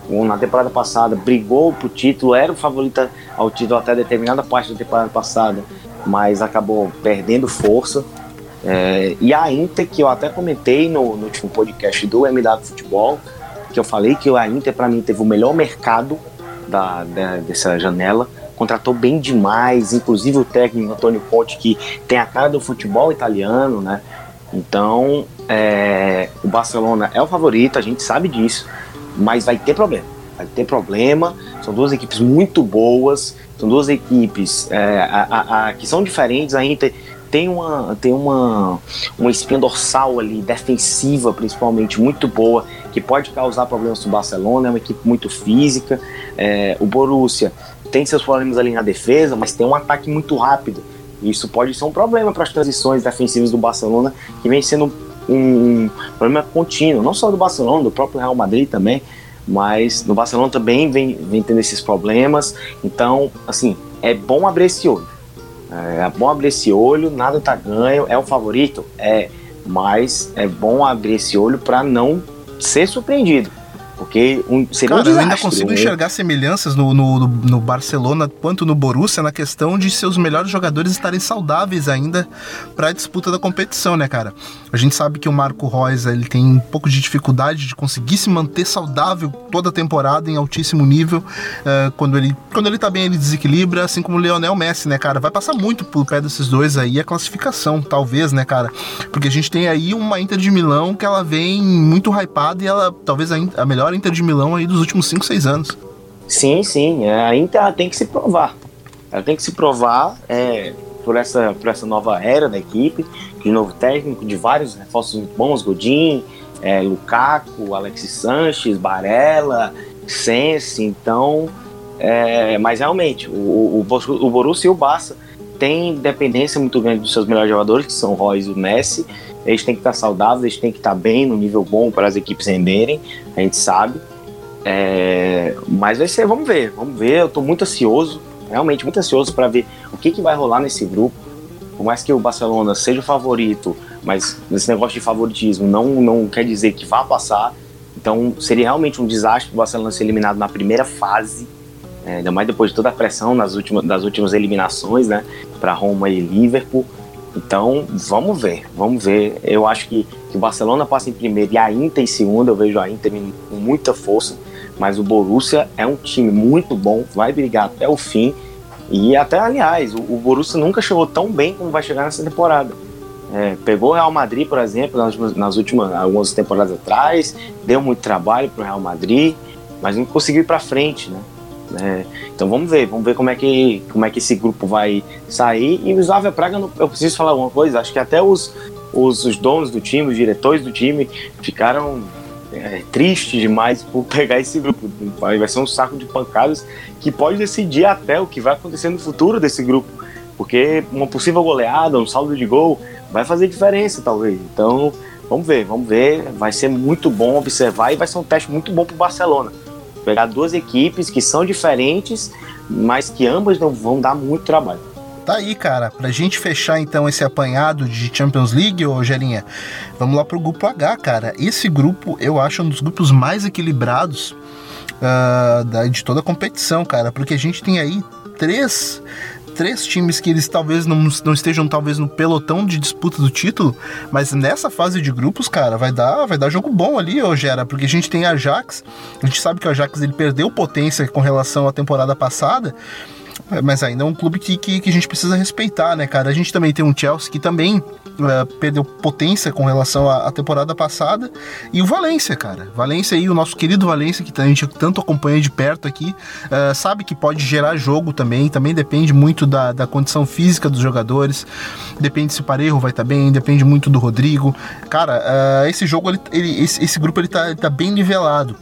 Na temporada passada brigou pro título, era o favorito ao título até determinada parte da temporada passada, mas acabou perdendo força. É, e a Inter, que eu até comentei no, no último podcast do MW Futebol, que eu falei que a Inter, para mim, teve o melhor mercado da, da, dessa janela. Contratou bem demais, inclusive o técnico Antônio Conte, que tem a cara do futebol italiano, né? Então, é, o Barcelona é o favorito, a gente sabe disso, mas vai ter problema. Vai ter problema. São duas equipes muito boas, são duas equipes é, a, a, a, que são diferentes. A Inter tem uma, tem uma, uma espinha dorsal ali, defensiva principalmente, muito boa, que pode causar problemas no Barcelona, é uma equipe muito física. É, o Borussia tem seus problemas ali na defesa, mas tem um ataque muito rápido. Isso pode ser um problema para as transições defensivas do Barcelona, que vem sendo um, um problema contínuo, não só do Barcelona, do próprio Real Madrid também, mas no Barcelona também vem, vem tendo esses problemas. Então, assim, é bom abrir esse olho. É bom abrir esse olho, nada tá ganho, é o favorito? É, mas é bom abrir esse olho para não ser surpreendido. Porque um, seria Cara, um desastre, eu ainda consigo né? enxergar semelhanças no, no, no, Barcelona quanto no Borussia na questão de seus melhores jogadores estarem saudáveis ainda para a disputa da competição, né, cara? A gente sabe que o Marco Reus ele tem um pouco de dificuldade de conseguir se manter saudável toda a temporada em altíssimo nível. Uh, quando, ele, quando ele tá bem, ele desequilibra, assim como o Leonel Messi, né, cara? Vai passar muito por pé desses dois aí a classificação, talvez, né, cara? Porque a gente tem aí uma Inter de Milão que ela vem muito hypada e ela talvez a, a melhor Inter de Milão aí dos últimos 5, 6 anos. Sim, sim. É, a Inter tem que se provar. Ela tem que se provar é, por, essa, por essa nova era da equipe, de novo técnico, de vários reforços muito bons, Godin, é, Lukaku, Alexis Sanches, Barella, Sense, então... É, mas realmente, o, o, o Borussia e o Barça têm dependência muito grande dos seus melhores jogadores, que são o Royce e o Messi, eles têm que estar saudáveis, eles têm que estar bem, no nível bom para as equipes renderem, a gente sabe. É, mas vai ser, vamos ver, vamos ver. Eu tô muito ansioso, realmente muito ansioso para ver o que, que vai rolar nesse grupo. Por mais que o Barcelona seja o favorito, mas esse negócio de favoritismo não, não quer dizer que vá passar. Então seria realmente um desastre o Barcelona ser eliminado na primeira fase, é, ainda mais depois de toda a pressão nas últimas, das últimas eliminações, né, para Roma e Liverpool. Então vamos ver, vamos ver. Eu acho que, que o Barcelona passa em primeiro e a Inter em segundo. Eu vejo a Inter com muita força, mas o Borussia é um time muito bom, vai brigar até o fim. E até, aliás, o, o Borussia nunca chegou tão bem como vai chegar nessa temporada. É, pegou o Real Madrid, por exemplo, nas, nas, últimas algumas temporadas atrás, deu muito trabalho para o Real Madrid, mas não conseguiu ir para frente, né? É, então vamos ver, vamos ver como é que como é que esse grupo vai sair. E o Slavia Praga, eu preciso falar alguma coisa. Acho que até os, os, os donos do time, os diretores do time, ficaram é, tristes demais por pegar esse grupo. Vai ser um saco de pancadas que pode decidir até o que vai acontecer no futuro desse grupo, porque uma possível goleada, um saldo de gol vai fazer diferença, talvez. Então, vamos ver, vamos ver. Vai ser muito bom observar e vai ser um teste muito bom para o Barcelona. Pegar duas equipes que são diferentes, mas que ambas não vão dar muito trabalho. Tá aí, cara. Pra gente fechar então esse apanhado de Champions League, ô Gerinha, vamos lá pro grupo H, cara. Esse grupo eu acho um dos grupos mais equilibrados uh, de toda a competição, cara, porque a gente tem aí três três times que eles talvez não, não estejam talvez no pelotão de disputa do título, mas nessa fase de grupos, cara, vai dar, vai dar jogo bom ali, ô Gera, porque a gente tem Ajax, a gente sabe que o Ajax ele perdeu potência com relação à temporada passada, mas ainda é um clube que, que, que, a gente precisa respeitar, né, cara? A gente também tem um Chelsea que também uh, perdeu potência com relação à, à, temporada passada. E o Valência, cara. Valência aí, o nosso querido Valência, que a gente tanto acompanha de perto aqui, uh, sabe que pode gerar jogo também. Também depende muito da, da condição física dos jogadores. Depende se o Parejo vai estar tá bem, depende muito do Rodrigo. Cara, uh, esse jogo, ele, ele, esse, esse grupo, ele tá, ele tá bem nivelado.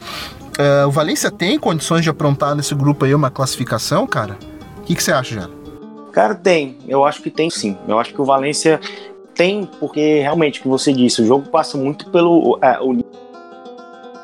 o Valência tem condições de aprontar nesse grupo aí uma classificação, cara? O que, que você acha, Jana? Cara, tem. Eu acho que tem sim. Eu acho que o Valência tem, porque realmente, o que você disse, o jogo passa muito pelo. É, o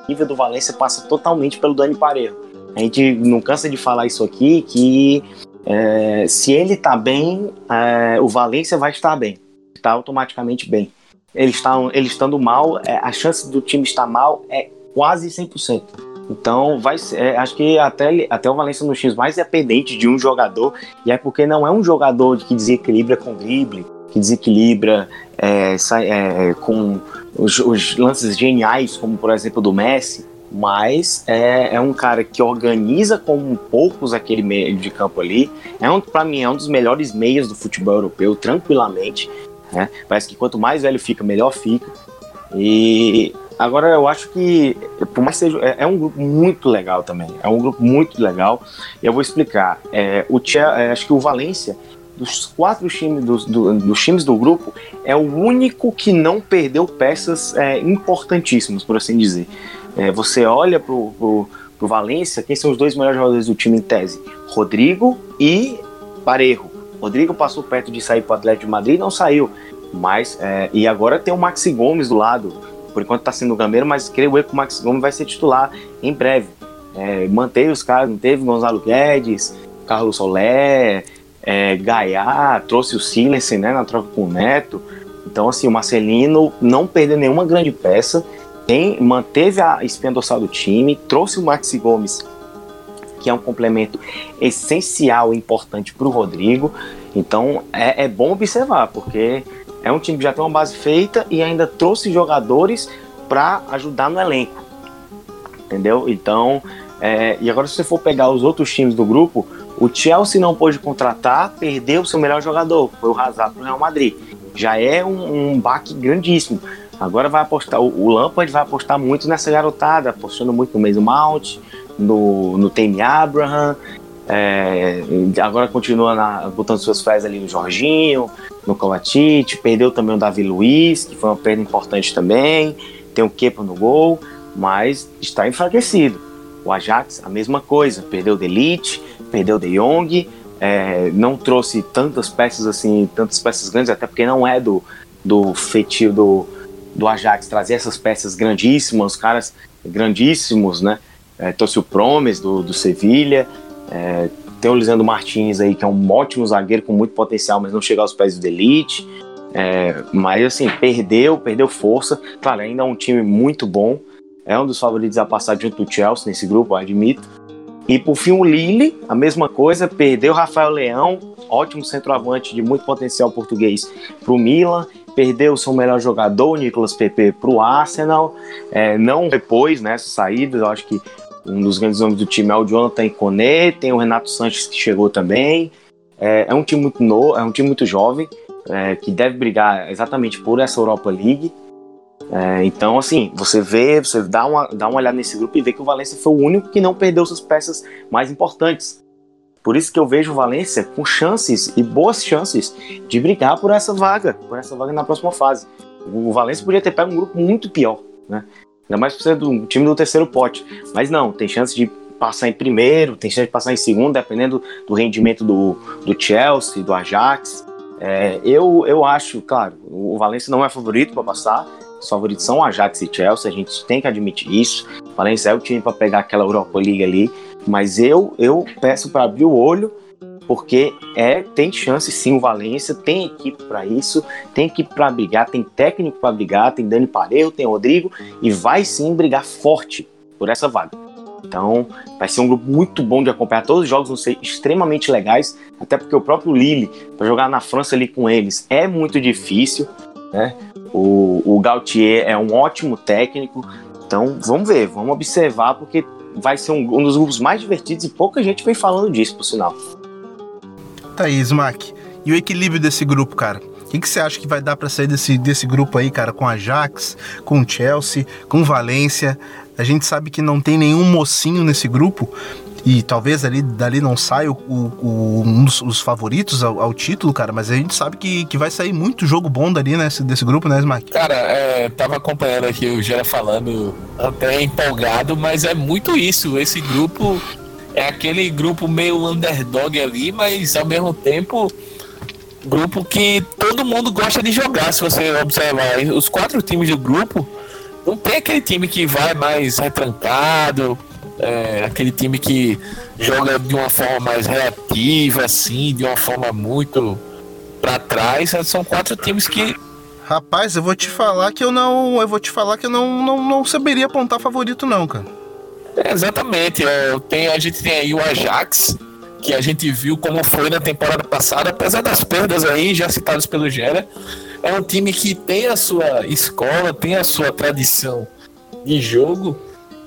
nível do Valência passa totalmente pelo Dani Parejo. A gente não cansa de falar isso aqui, que é, se ele tá bem, é, o Valência vai estar bem. Está automaticamente bem. Ele, está, ele estando mal, é, a chance do time estar mal é quase 100%. Então, vai é, acho que até, até o Valência no X mais dependente de um jogador, e é porque não é um jogador que desequilibra com drible, que desequilibra é, sai, é, com os, os, lances geniais, como por exemplo do Messi, mas é, é, um cara que organiza como poucos aquele meio de campo ali. É um, para mim, é um dos melhores meias do futebol europeu, tranquilamente. Né? Parece que quanto mais velho fica, melhor fica. E Agora, eu acho que, por mais seja, é, é, um grupo muito legal também. É um grupo muito legal. E eu vou explicar. É, o é, acho que o Valência, dos quatro times, dos, do, dos times do grupo, é o único que não perdeu peças é, importantíssimas, por assim dizer. É, você olha pro, pro, pro Valência, quem são os dois melhores jogadores do time em tese? Rodrigo e Parejo. Rodrigo passou perto de sair para o Atlético de Madrid, não saiu. Mas, é, e agora tem o Maxi Gomes do lado por enquanto está sendo o Gameiro, mas creio eu que o Max Gomes vai ser titular em breve. É, manteve os caras, não teve Gonzalo Guedes, Carlos Solé, é, Gaiá, trouxe o Silense né, na troca com o Neto. Então, assim, o Marcelino não perdeu nenhuma grande peça, tem, manteve a espinha dorsal do time, trouxe o Maxi Gomes, que é um complemento essencial e importante para o Rodrigo. Então, é, é bom observar, porque é um time que já tem uma base feita e ainda trouxe jogadores para ajudar no elenco. Entendeu? Então, é, e agora se você for pegar os outros times do grupo, o Chelsea não pôde contratar, perdeu o seu melhor jogador, foi o Hazard para o Real Madrid. Já é um, um baque grandíssimo. Agora vai apostar, o, o Lampard vai apostar muito nessa garotada, apostando muito no Mason Mount, no, no Tame Abraham, é, agora continua na, botando suas fés ali no Jorginho, no Kovacic, perdeu também o Davi Luiz, que foi uma perda importante também, tem o Kepa no gol, mas está enfraquecido. O Ajax, a mesma coisa, perdeu o Delite, perdeu o De Jong, é, não trouxe tantas peças assim, tantas peças grandes, até porque não é do, do feitio do, do Ajax trazer essas peças grandíssimas, os caras grandíssimos, né? É, trouxe o Promes do, do Sevilha. É, tem o Lisandro Martins aí, que é um ótimo zagueiro com muito potencial, mas não chega aos pés do Elite. É, mas assim, perdeu, perdeu força. Claro, ainda é um time muito bom. É um dos favoritos a passar junto do Chelsea nesse grupo, admito. E por fim o Lille, a mesma coisa, perdeu Rafael Leão, ótimo centroavante de muito potencial português para o Milan, perdeu seu melhor jogador, Nicolas Pepe, para o Arsenal, é, não depois nessa né, saída, eu acho que um dos grandes nomes do time é o Jonathan Kone, tem o Renato Sanches que chegou também, é, é um time muito novo, é um time muito jovem, é, que deve brigar exatamente por essa Europa League, é, então, assim, você vê, você dá uma, dá uma olhada nesse grupo e vê que o Valência foi o único que não perdeu suas peças mais importantes. Por isso que eu vejo o Valência com chances e boas chances de brigar por essa vaga, por essa vaga na próxima fase. O Valência podia ter pego um grupo muito pior, né? Ainda mais ser do time do terceiro pote. Mas não, tem chance de passar em primeiro, tem chance de passar em segundo, dependendo do rendimento do, do Chelsea, do Ajax. É, eu, eu acho, claro, o Valência não é favorito para passar, os favoritos são Ajax e Chelsea, a gente tem que admitir isso. O Valência é o time para pegar aquela Europa League ali, mas eu eu peço para abrir o olho porque é tem chance sim o Valência, tem equipe para isso, tem equipe para brigar, tem técnico para brigar, tem Dani Parejo, tem Rodrigo e vai sim brigar forte por essa vaga. Então, vai ser um grupo muito bom de acompanhar. Todos os jogos vão ser extremamente legais, até porque o próprio Lille, para jogar na França ali com eles, é muito difícil. Né? O, o Gautier é um ótimo técnico, então vamos ver, vamos observar, porque vai ser um, um dos grupos mais divertidos e pouca gente vem falando disso, por sinal. Thaís, Mac, e o equilíbrio desse grupo, cara? O que, você acha que vai dar para sair desse, desse grupo aí, cara? Com Ajax, com Chelsea, com Valência. A gente sabe que não tem nenhum mocinho nesse grupo, e talvez ali dali não saia o, o, um dos os favoritos ao, ao, título, cara, mas a gente sabe que, que vai sair muito jogo bom dali nesse, desse grupo, né, Smack? Cara, é, tava acompanhando aqui o Gera falando até empolgado, mas é muito isso. Esse grupo é aquele grupo meio underdog ali, mas ao mesmo tempo grupo que todo mundo gosta de jogar, se você observar. Os quatro times do grupo não tem aquele time que vai mais retrancado, é, aquele time que joga de uma forma mais reativa, assim, de uma forma muito para trás. São quatro times que. Rapaz, eu vou te falar que eu não. Eu vou te falar que eu não, não, não saberia apontar favorito, não, cara. É, exatamente. É, tem, a gente tem aí o Ajax, que a gente viu como foi na temporada passada, apesar das perdas aí, já citadas pelo Gera. É um time que tem a sua escola, tem a sua tradição de jogo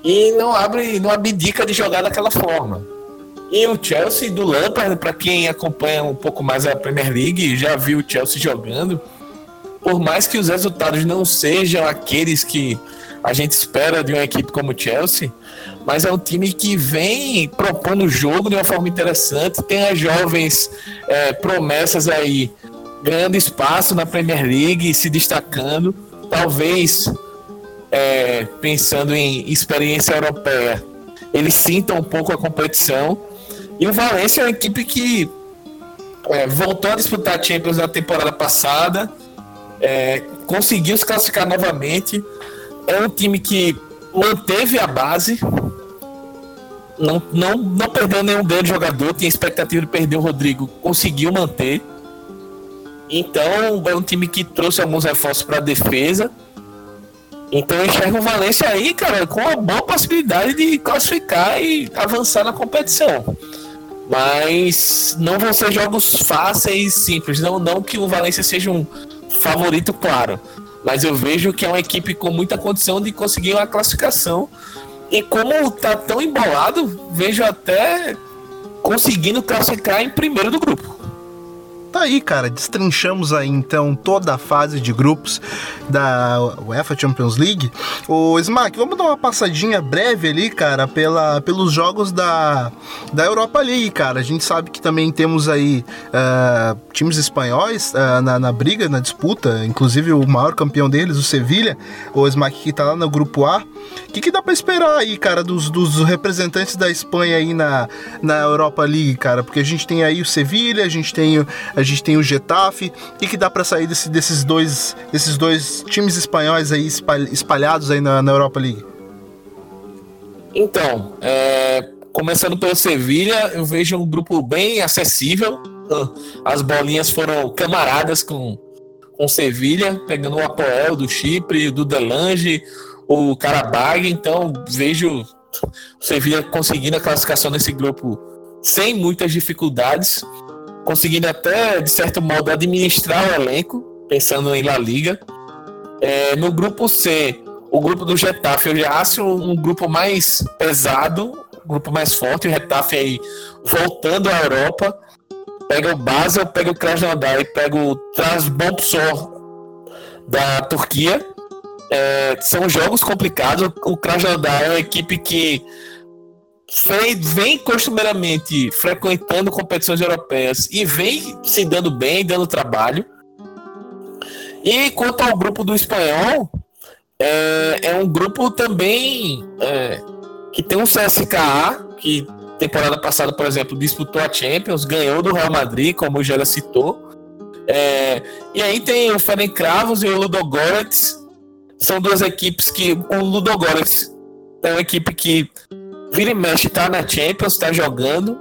e não abre, não abdica de jogar daquela forma. E o Chelsea do Lampard, para quem acompanha um pouco mais a Premier League, já viu o Chelsea jogando. Por mais que os resultados não sejam aqueles que a gente espera de uma equipe como o Chelsea, mas é um time que vem propondo o jogo de uma forma interessante. Tem as jovens é, promessas aí ganhando espaço na Premier League, se destacando. Talvez é, pensando em experiência europeia, eles sintam um pouco a competição. E o Valência é uma equipe que é, voltou a disputar a Champions na temporada passada, é, conseguiu se classificar novamente. É um time que manteve a base, não, não, não perdeu nenhum grande jogador, tinha expectativa de perder o Rodrigo, conseguiu manter. Então é um time que trouxe alguns reforços para a defesa então eu enxergo o Valência aí, cara, com uma boa possibilidade de classificar e avançar na competição. Mas não vão ser jogos fáceis e simples. Não, não que o Valência seja um favorito, claro. Mas eu vejo que é uma equipe com muita condição de conseguir uma classificação. E como tá tão embolado, vejo até conseguindo classificar em primeiro do grupo. Tá aí, cara, destrinchamos aí então toda a fase de grupos da UEFA Champions League. O Smack, vamos dar uma passadinha breve ali, cara, pela, pelos jogos da, da Europa League, cara. A gente sabe que também temos aí uh, times espanhóis uh, na, na, briga, na disputa, inclusive o maior campeão deles, o Sevilha, o Smack que tá lá no grupo A. O que, que dá para esperar aí, cara, dos, dos representantes da Espanha aí na, na Europa League, cara? Porque a gente tem aí o Sevilha, a gente tem, a gente tem o Getafe. O que, que dá para sair desse, desses, dois, desses dois times espanhóis aí espalhados aí na, na Europa League? Então, é, começando pelo Sevilha, eu vejo um grupo bem acessível. As bolinhas foram camaradas com com Sevilha, pegando o Apoel do Chipre, do Delange, o Karabag. Então, vejo o Sevilha conseguindo a classificação nesse grupo sem muitas dificuldades, conseguindo até, de certo modo, administrar o elenco, pensando em La Liga. É, no grupo C, o grupo do Getafe, eu já acho um grupo mais pesado, um grupo mais forte, o Getafe aí voltando à Europa, pega o Basel, pega o Krasnodar e pega o Trabzonspor da Turquia. É, são jogos complicados. O Krasnodar é uma equipe que vem, costumeiramente frequentando competições europeias e vem se dando bem, dando trabalho. E quanto ao grupo do espanhol, é, é um grupo também é, que tem um CSKA, que temporada passada, por exemplo, disputou a Champions, ganhou do Real Madrid, como o Gera citou. É, e aí tem o Ferencváros e o Ludogorets. São duas equipes que. O Ludogorets é uma equipe que vira e mexe, está na Champions, está jogando.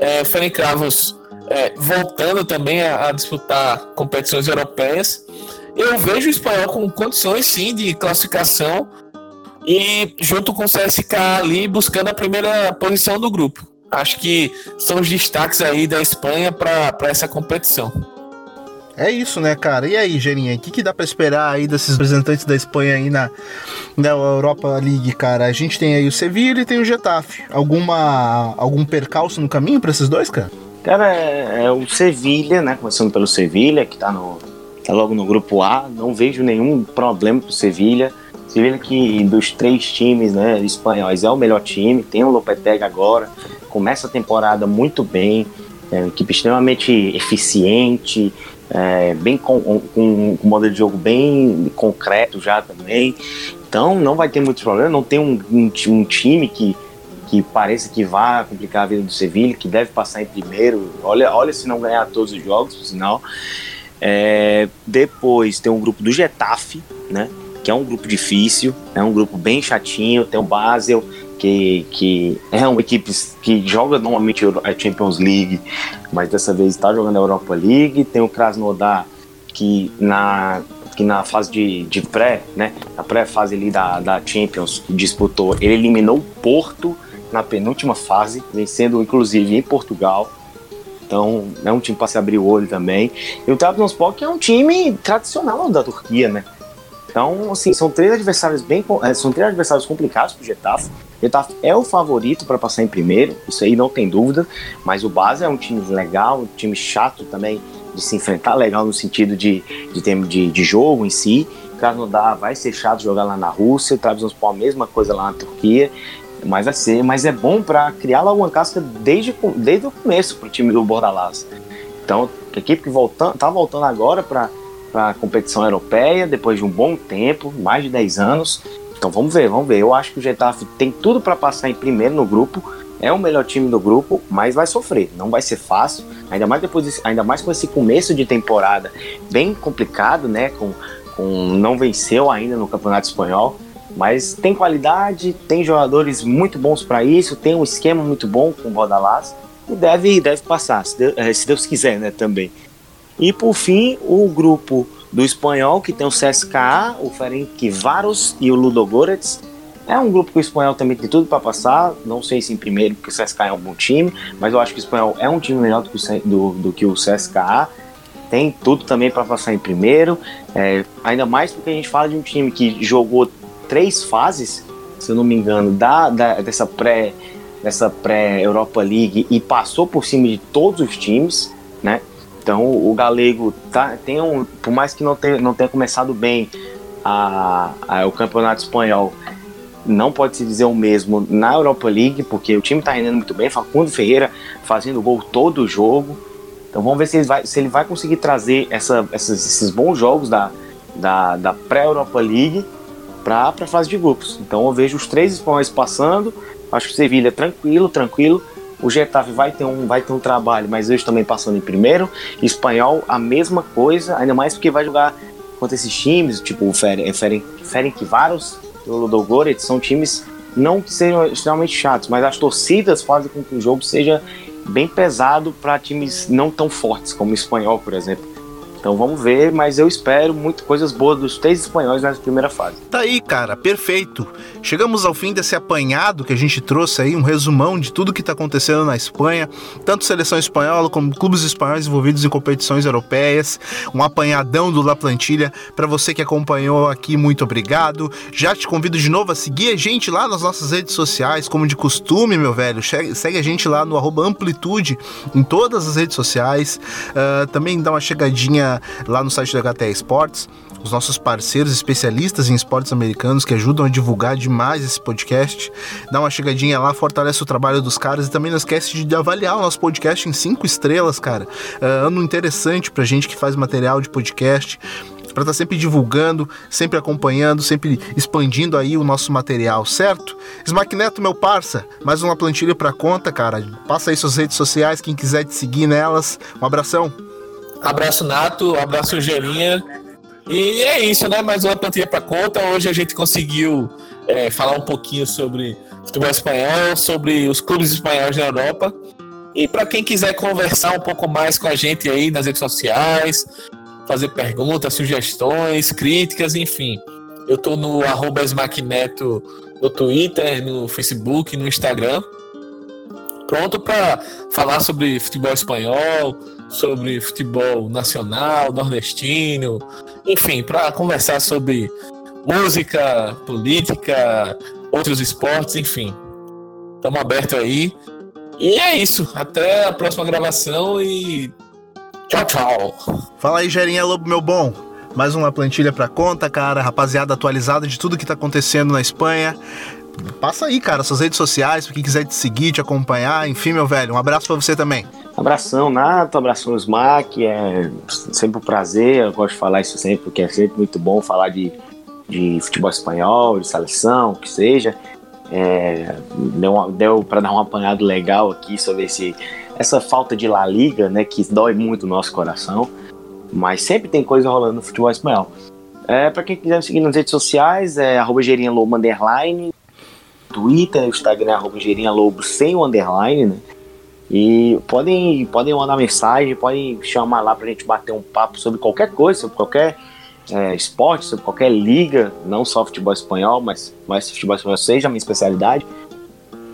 É, o Ferencváros é, voltando também a, a, disputar competições europeias. Eu vejo o espanhol com condições sim de classificação e junto com o CSK ali buscando a primeira posição do grupo. Acho que são os destaques aí da Espanha para essa competição. É isso, né, cara? E aí, Gerinha, o que, que dá para esperar aí desses representantes da Espanha aí na, na Europa League, cara? A gente tem aí o Sevilla e tem o Getafe. Alguma algum percalço no caminho para esses dois, cara? Cara, é, é, o Sevilla, né? Começando pelo Sevilla, que tá, no, tá logo no grupo A. Não vejo nenhum problema pro Sevilla. Sevilla que dos três times né, espanhóis é o melhor time, tem o Lopetegui agora, começa a temporada muito bem, é uma equipe extremamente eficiente, é, bem com, com, com, um modelo de jogo bem concreto já também. Então não vai ter muitos problemas, não tem um, um, um time que, que pareça que vai complicar a vida do Sevilla, que deve passar em primeiro. Olha, olha se não ganhar todos os jogos, por sinal. É, depois tem um grupo do Getafe, né? Que é um grupo difícil, é um grupo bem chatinho. Tem o Basel, que, que é uma equipe que joga normalmente a Champions League, mas dessa vez está jogando a Europa League. Tem o Krasnodar, que na, que na fase de, de pré, né, na pré-fase ali da, da Champions, disputou, ele eliminou o Porto na penúltima fase, vencendo inclusive em Portugal. Então é um time para se abrir o olho também. E o Trabzonspor que é um time tradicional da Turquia, né? Então, assim, são três adversários bem, eh, são três adversários complicados para o Getafe. O Getafe é o favorito para passar em primeiro, isso aí não tem dúvida. Mas o Base é um time legal, um time chato também de se enfrentar, legal no sentido de, de tempo de, de jogo em si. Krasnodar vai ser chato jogar lá na Rússia, Trabzonspor a mesma coisa lá na Turquia. Mas vai ser, mas é bom para criar logo uma casca desde, desde o começo para o time do Bordalás. Então, a equipe que voltando, tá voltando agora para para a competição europeia depois de um bom tempo, mais de 10 anos. Então vamos ver, vamos ver. Eu acho que o Getafe tem tudo para passar em primeiro no grupo. É o melhor time do grupo, mas vai sofrer. Não vai ser fácil. Ainda mais depois, ainda mais com esse começo de temporada bem complicado, né? Com, com não venceu ainda no Campeonato Espanhol. Mas tem qualidade, tem jogadores muito bons para isso, tem um esquema muito bom com o Rodalás e deve, deve passar, se Deus, eh, se Deus quiser, né? Também. E por fim, o grupo do espanhol, que tem o CSKA, o Ferencváros e o Ludogorets. É um grupo que o espanhol também tem tudo para passar. Não sei se em primeiro, porque o CSKA é um bom time, mas eu acho que o espanhol é um time melhor do que o, do, do que o CSKA. Tem tudo também para passar em primeiro. É, ainda mais porque a gente fala de um time que jogou três fases, se eu não me engano, da, da dessa pré dessa pré Europa League e passou por cima de todos os times, né? Então o galego tá, tem um, por mais que não tenha, não tenha começado bem a, a, o campeonato espanhol, não pode se dizer o mesmo na Europa League, porque o time está rendendo muito bem. Facundo Ferreira fazendo gol todo o jogo. Então vamos ver se ele vai, se ele vai conseguir trazer essa, essas, esses bons jogos da, da, da pré-Europa League para a fase de grupos. Então eu vejo os três espanhóis passando. Acho que o Sevilha tranquilo, tranquilo. O Getafe vai ter um, vai ter um trabalho, mas hoje também passando em primeiro. Espanhol, a mesma coisa, ainda mais porque vai jogar contra esses times, tipo o Ferencváros e o Ludogorets, são times não que sejam extremamente chatos, mas as torcidas fazem com que o jogo seja bem pesado para times não tão fortes como o espanhol, por exemplo. Então vamos ver, mas eu espero muito coisas boas dos três espanhóis nessa primeira fase. Tá aí, cara, perfeito. Chegamos ao fim desse apanhado que a gente trouxe aí, um resumão de tudo que tá acontecendo na Espanha, tanto seleção espanhola como clubes espanhóis envolvidos em competições europeias, um apanhadão do La Plantilha. Para você que acompanhou aqui, muito obrigado. Já te convido de novo a seguir a gente lá nas nossas redes sociais, como de costume, meu velho. Segue a gente lá no Amplitude em todas as redes sociais. Uh, também dá uma chegadinha lá no site da HTE Esportes, os nossos parceiros especialistas em esportes americanos que ajudam a divulgar demais esse podcast. Dá uma chegadinha lá, fortalece o trabalho dos caras e também não esquece de avaliar o nosso podcast em cinco estrelas, cara. Uh, ano interessante pra gente que faz material de podcast para estar tá sempre divulgando, sempre acompanhando, sempre expandindo aí o nosso material, certo? Smack Neto, meu parça, mais uma plantilha para conta, cara. Passa aí suas redes sociais, quem quiser te seguir nelas. Um abração. Abraço Nato, abraço Gerinha. E é isso, né? Mais uma plantilha para conta. Hoje a gente conseguiu é, falar um pouquinho sobre futebol espanhol, sobre os clubes espanhóis na Europa. E para quem quiser conversar um pouco mais com a gente aí nas redes sociais, fazer perguntas, sugestões, críticas, enfim. Eu tô no arroba Neto no Twitter, no Facebook, no Instagram. Pronto para falar sobre futebol espanhol, sobre futebol nacional, nordestino, enfim, para conversar sobre música, política, outros esportes, enfim. Estamos abertos aí. E é isso. Até a próxima gravação e tchau, tchau. Fala aí, Gerinha Lobo, meu bom. Mais uma plantilha pra conta, cara. Rapaziada atualizada de tudo que tá acontecendo na Espanha. Passa aí, cara, suas redes sociais, pra quem quiser te seguir, te acompanhar. Enfim, meu velho, um abraço pra você também. Abração, Nato, abração, Smack. É sempre um prazer. Eu gosto de falar isso sempre, porque é sempre muito bom falar de, de futebol espanhol, de seleção, o que seja. É, deu, deu para dar um apanhado legal aqui sobre esse, essa falta de La Liga, né, que dói muito o nosso coração. Mas sempre tem coisa rolando no futebol espanhol. É, para quem quiser me seguir nas redes sociais, é arroba Twitter, Instagram, arroba gerinhalobo sem o underline, né? E podem, podem mandar mensagem, podem chamar lá pra gente bater um papo sobre qualquer coisa, sobre qualquer é, esporte, sobre qualquer liga, não só futebol espanhol, mas, mas futebol espanhol seja a minha especialidade.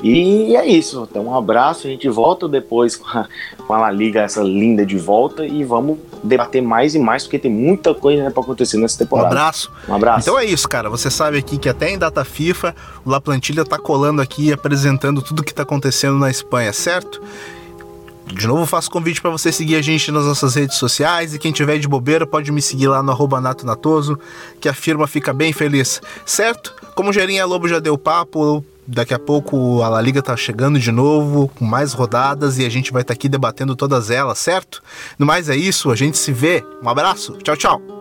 E é isso. Então, um abraço. A gente volta depois com a, com a La Liga, essa linda de volta. E vamos debater mais e mais, porque tem muita coisa né, para acontecer nessa temporada. Um abraço. Um abraço. Então é isso, cara. Você sabe aqui que até em data FIFA, o La Plantilha tá colando aqui, apresentando tudo que tá acontecendo na Espanha, certo? De novo, faço convite para você seguir a gente nas nossas redes sociais e quem tiver de bobeira pode me seguir lá no arroba Nato Natoso, que a firma fica bem feliz, certo? Como o Gerinha Lobo já deu papo, Daqui a pouco a La Liga tá chegando de novo, com mais rodadas e a gente vai estar tá aqui debatendo todas elas, certo? No mais é isso, a gente se vê. Um abraço, tchau, tchau.